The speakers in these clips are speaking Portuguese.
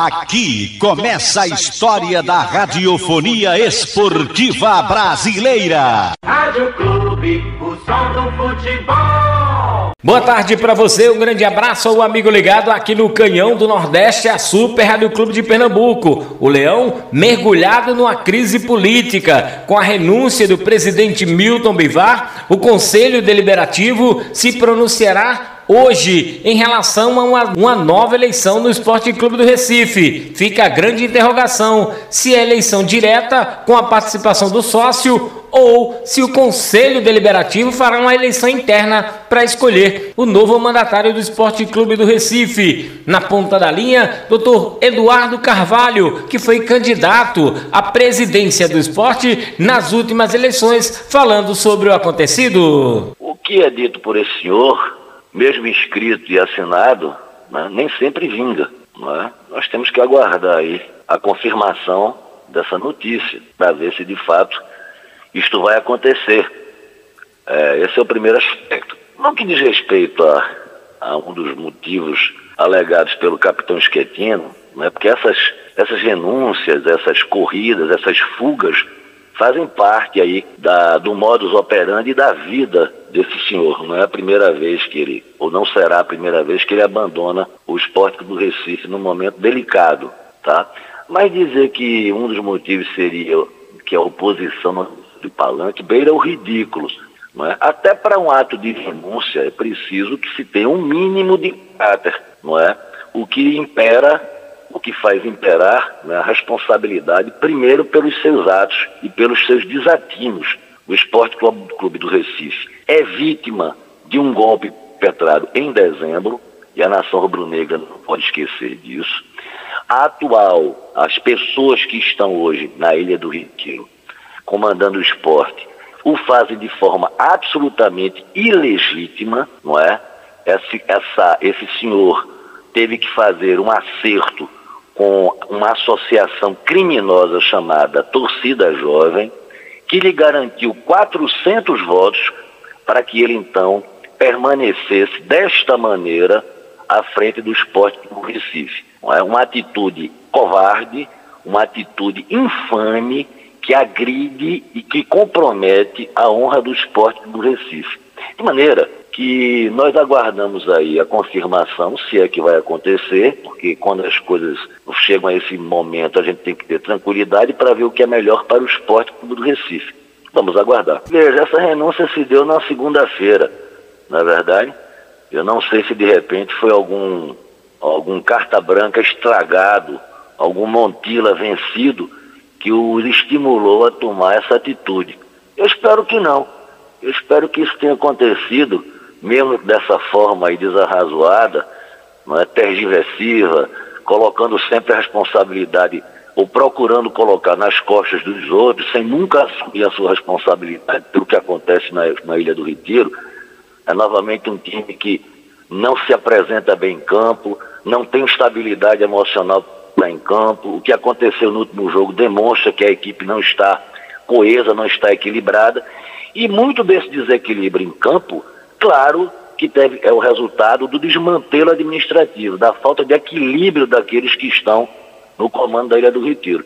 Aqui começa a história da radiofonia esportiva brasileira. Rádio Clube, o som do futebol. Boa tarde para você, um grande abraço ao amigo ligado aqui no Canhão do Nordeste, a Super Rádio Clube de Pernambuco. O Leão mergulhado numa crise política. Com a renúncia do presidente Milton Bivar, o Conselho Deliberativo se pronunciará hoje em relação a uma, uma, nova eleição no Esporte Clube do Recife. Fica a grande interrogação se é eleição direta com a participação do sócio ou se o Conselho Deliberativo fará uma eleição interna para escolher o novo mandatário do Esporte Clube do Recife. Na ponta da linha, Dr. Eduardo Carvalho, que foi candidato à presidência do esporte nas últimas eleições, falando sobre o acontecido. O que é dito por esse senhor mesmo escrito e assinado, né, nem sempre vinga. É? Nós temos que aguardar aí a confirmação dessa notícia para ver se de fato isto vai acontecer. É, esse é o primeiro aspecto. No que diz respeito a, a um dos motivos alegados pelo capitão Schettino, né, porque essas, essas renúncias, essas corridas, essas fugas fazem parte aí da, do modus operandi da vida desse senhor. Não é a primeira vez que ele, ou não será a primeira vez que ele abandona o esporte do Recife num momento delicado, tá? Mas dizer que um dos motivos seria que a oposição de Palanque beira o ridículo. Não é? Até para um ato de renúncia é preciso que se tenha um mínimo de caráter, não é? O que impera o que faz imperar né, a responsabilidade, primeiro pelos seus atos e pelos seus desatinos. O Esporte Clube do Recife é vítima de um golpe perpetrado em dezembro, e a nação rubro-negra não pode esquecer disso. A atual, as pessoas que estão hoje na Ilha do Retiro, comandando o esporte, o fazem de forma absolutamente ilegítima, não é? Esse, essa, esse senhor teve que fazer um acerto com uma associação criminosa chamada Torcida Jovem, que lhe garantiu 400 votos para que ele então permanecesse desta maneira à frente do esporte do Recife. É uma atitude covarde, uma atitude infame que agride e que compromete a honra do esporte do Recife. De maneira que nós aguardamos aí a confirmação, se é que vai acontecer, porque quando as coisas chegam a esse momento, a gente tem que ter tranquilidade para ver o que é melhor para o esporte do Recife. Vamos aguardar. Veja, essa renúncia se deu na segunda-feira, na é verdade. Eu não sei se de repente foi algum, algum carta branca estragado, algum Montila vencido que o estimulou a tomar essa atitude. Eu espero que não. Eu espero que isso tenha acontecido mesmo dessa forma aí desarrazoada, não é, tergiversiva, colocando sempre a responsabilidade ou procurando colocar nas costas dos outros, sem nunca assumir a sua responsabilidade pelo que acontece na, na Ilha do Retiro, é novamente um time que não se apresenta bem em campo, não tem estabilidade emocional lá em campo. O que aconteceu no último jogo demonstra que a equipe não está coesa, não está equilibrada. E muito desse desequilíbrio em campo Claro que deve, é o resultado do desmantelo administrativo, da falta de equilíbrio daqueles que estão no comando da Ilha do Retiro.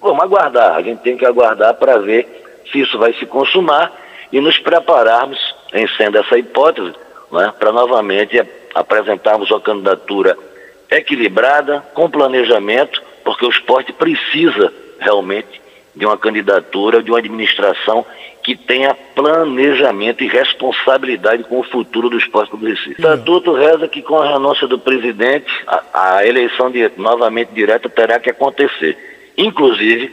Vamos aguardar, a gente tem que aguardar para ver se isso vai se consumar e nos prepararmos, em sendo essa hipótese, né, para novamente apresentarmos uma candidatura equilibrada, com planejamento, porque o esporte precisa realmente de uma candidatura, de uma administração que tenha planejamento e responsabilidade com o futuro do esporte do Recife. O estatuto reza que com a renúncia do presidente, a, a eleição de, novamente direta terá que acontecer. Inclusive,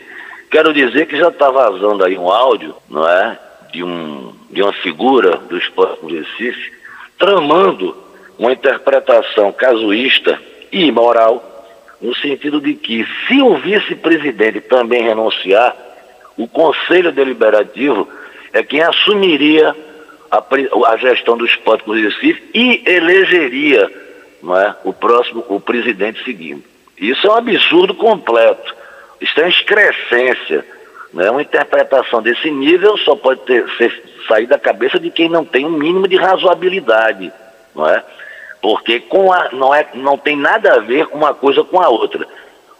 quero dizer que já está vazando aí um áudio, não é? De, um, de uma figura do esporte do Recife, tramando uma interpretação casuísta e imoral no sentido de que, se o vice-presidente também renunciar, o Conselho Deliberativo é quem assumiria a, a gestão do esporte do Recife e elegeria não é, o próximo, o presidente seguinte. Isso é um absurdo completo. Isso é uma excrescência. Né? Uma interpretação desse nível só pode ter, ser, sair da cabeça de quem não tem um mínimo de razoabilidade. Não é? porque com a, não, é, não tem nada a ver uma coisa com a outra.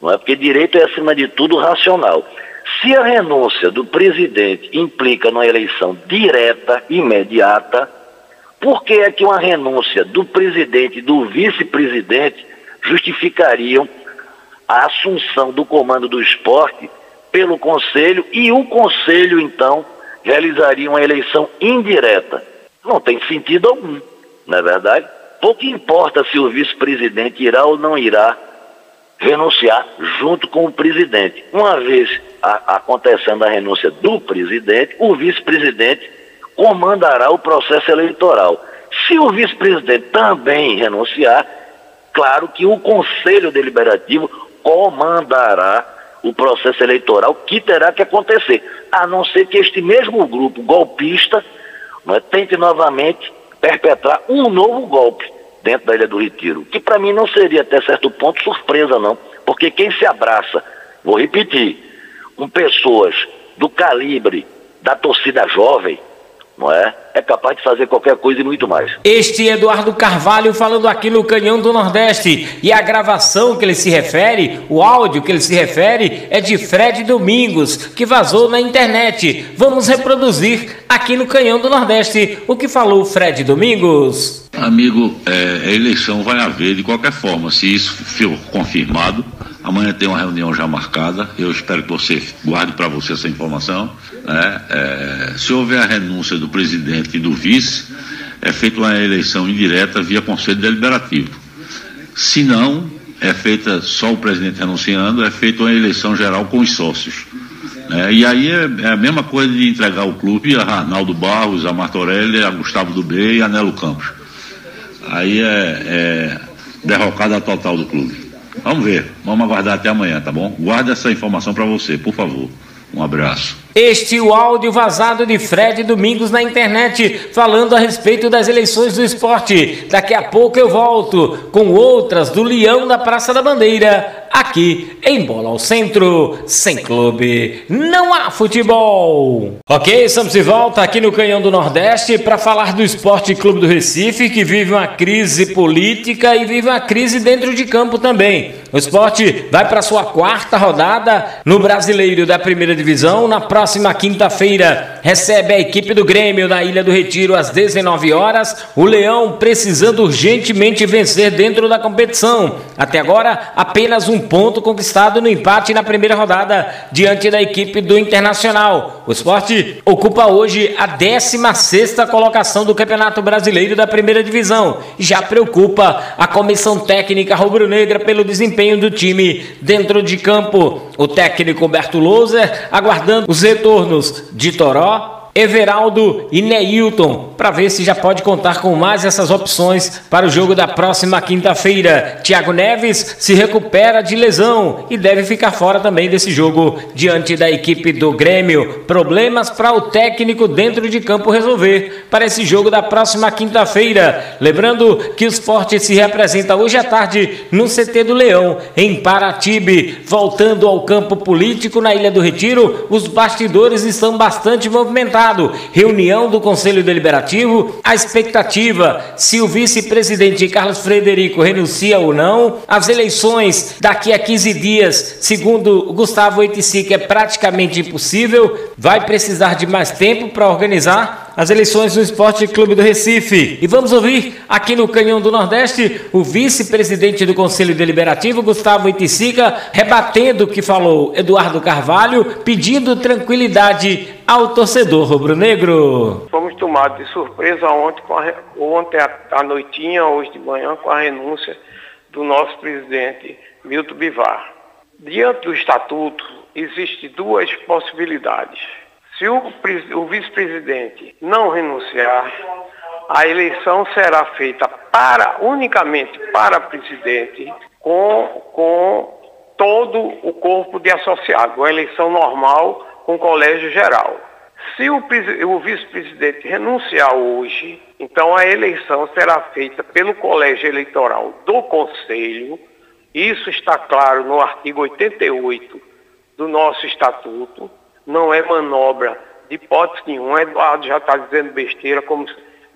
não é? Porque direito é, acima de tudo, racional. Se a renúncia do presidente implica numa eleição direta, imediata, por que é que uma renúncia do presidente e do vice-presidente justificariam a assunção do comando do esporte pelo Conselho e o Conselho, então, realizaria uma eleição indireta? Não tem sentido algum, não é verdade? Pouco importa se o vice-presidente irá ou não irá renunciar junto com o presidente. Uma vez a, acontecendo a renúncia do presidente, o vice-presidente comandará o processo eleitoral. Se o vice-presidente também renunciar, claro que o Conselho Deliberativo comandará o processo eleitoral que terá que acontecer, a não ser que este mesmo grupo golpista é, tente novamente perpetrar um novo golpe dentro da Ilha do Retiro, que para mim não seria até certo ponto surpresa não, porque quem se abraça, vou repetir, com pessoas do calibre da torcida jovem, não é? É capaz de fazer qualquer coisa e muito mais. Este Eduardo Carvalho falando aqui no Canhão do Nordeste. E a gravação que ele se refere, o áudio que ele se refere, é de Fred Domingos, que vazou na internet. Vamos reproduzir aqui no Canhão do Nordeste o que falou Fred Domingos. Amigo, é, a eleição vai haver de qualquer forma, se isso for confirmado. Amanhã tem uma reunião já marcada. Eu espero que você guarde para você essa informação. Né? É, se houver a renúncia do presidente e do vice, é feita uma eleição indireta via Conselho Deliberativo. Se não, é feita só o presidente renunciando, é feita uma eleição geral com os sócios. É, e aí é, é, a mesma coisa de entregar o clube a Arnaldo Barros, a Martorelli, a Gustavo Dubê e a Nelo Campos. Aí é, é derrocada total do clube. Vamos ver, vamos aguardar até amanhã, tá bom? Guarda essa informação para você, por favor. Um abraço. Este é o áudio vazado de Fred Domingos na internet, falando a respeito das eleições do esporte. Daqui a pouco eu volto com outras do Leão da Praça da Bandeira, aqui em Bola ao Centro. Sem clube, não há futebol. Ok, estamos de volta aqui no Canhão do Nordeste para falar do Esporte Clube do Recife, que vive uma crise política e vive uma crise dentro de campo também. O esporte vai para sua quarta rodada no Brasileiro da Primeira Divisão na próxima quinta-feira recebe a equipe do Grêmio na Ilha do Retiro às 19 horas. O Leão precisando urgentemente vencer dentro da competição. Até agora, apenas um ponto conquistado no empate na primeira rodada diante da equipe do Internacional. O esporte ocupa hoje a 16 colocação do Campeonato Brasileiro da Primeira Divisão e já preocupa a comissão técnica rubro-negra pelo desempenho do time dentro de campo. O técnico Humberto Louser aguardando os retornos de Toró, Everaldo e Neilton, para ver se já pode contar com mais essas opções para o jogo da próxima quinta-feira. Thiago Neves se recupera de lesão e deve ficar fora também desse jogo diante da equipe do Grêmio. Problemas para o técnico dentro de campo resolver para esse jogo da próxima quinta-feira. Lembrando que o esporte se representa hoje à tarde no CT do Leão, em Paratibe. Voltando ao campo político na Ilha do Retiro, os bastidores estão bastante movimentados reunião do Conselho Deliberativo, a expectativa se o vice-presidente Carlos Frederico renuncia ou não, as eleições daqui a 15 dias, segundo Gustavo Oiticic, é praticamente impossível, vai precisar de mais tempo para organizar as eleições do Esporte Clube do Recife. E vamos ouvir aqui no Canhão do Nordeste o vice-presidente do Conselho Deliberativo, Gustavo Iticica, rebatendo o que falou Eduardo Carvalho, pedindo tranquilidade ao torcedor rubro-negro. Fomos tomados de surpresa ontem, a, ontem à noitinha, hoje de manhã, com a renúncia do nosso presidente Milton Bivar. Diante do estatuto, existem duas possibilidades se o, o vice-presidente não renunciar, a eleição será feita para unicamente para presidente com, com todo o corpo de associados, uma eleição normal com colégio geral. Se o, o vice-presidente renunciar hoje, então a eleição será feita pelo colégio eleitoral do Conselho. Isso está claro no artigo 88 do nosso estatuto não é manobra de hipótese nenhuma. Eduardo já está dizendo besteira, como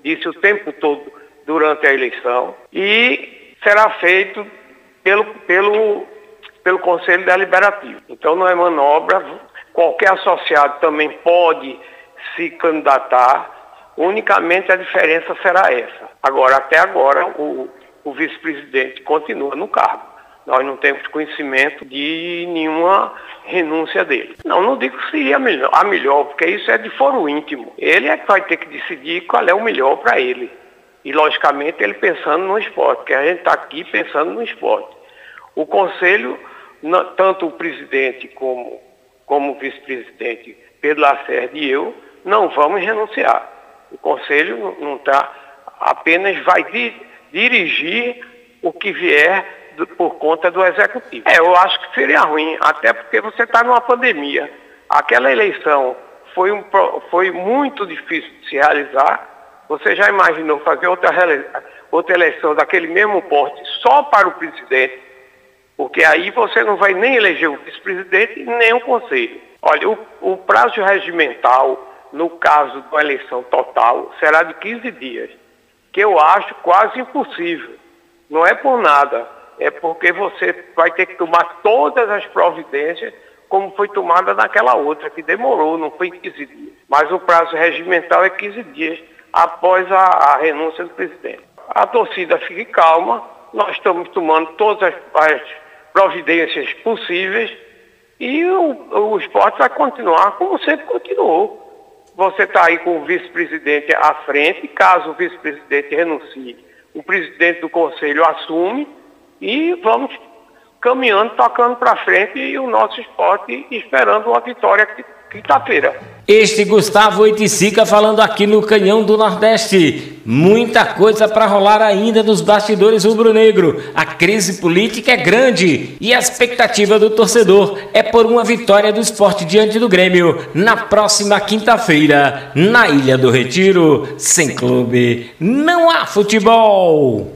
disse o tempo todo durante a eleição. E será feito pelo, pelo pelo Conselho Deliberativo. Então não é manobra, qualquer associado também pode se candidatar, unicamente a diferença será essa. Agora, até agora, o, o vice-presidente continua no cargo. Nós não temos conhecimento de nenhuma renúncia dele. Não, não digo que seria a melhor, a melhor, porque isso é de foro íntimo. Ele é que vai ter que decidir qual é o melhor para ele. E, logicamente, ele pensando no esporte, porque a gente está aqui pensando no esporte. O conselho, tanto o presidente como, como o vice-presidente Pedro Lacerda e eu, não vamos renunciar. O conselho não está, apenas vai di, dirigir o que vier por conta do executivo. É, eu acho que seria ruim, até porque você está numa pandemia. Aquela eleição foi, um, foi muito difícil de se realizar. Você já imaginou fazer outra, outra eleição daquele mesmo porte só para o presidente? Porque aí você não vai nem eleger o vice-presidente nem o conselho. Olha, o, o prazo regimental, no caso de uma eleição total, será de 15 dias, que eu acho quase impossível. Não é por nada é porque você vai ter que tomar todas as providências como foi tomada naquela outra, que demorou, não foi 15 dias. Mas o prazo regimental é 15 dias após a, a renúncia do presidente. A torcida fique calma, nós estamos tomando todas as, as providências possíveis e o, o esporte vai continuar como sempre continuou. Você está aí com o vice-presidente à frente, caso o vice-presidente renuncie, o presidente do conselho assume e vamos caminhando, tocando para frente e o nosso esporte esperando uma vitória quinta-feira. Este Gustavo Oiticica falando aqui no Canhão do Nordeste. Muita coisa para rolar ainda nos bastidores rubro-negro. A crise política é grande e a expectativa do torcedor é por uma vitória do esporte diante do Grêmio na próxima quinta-feira, na Ilha do Retiro. Sem clube, não há futebol.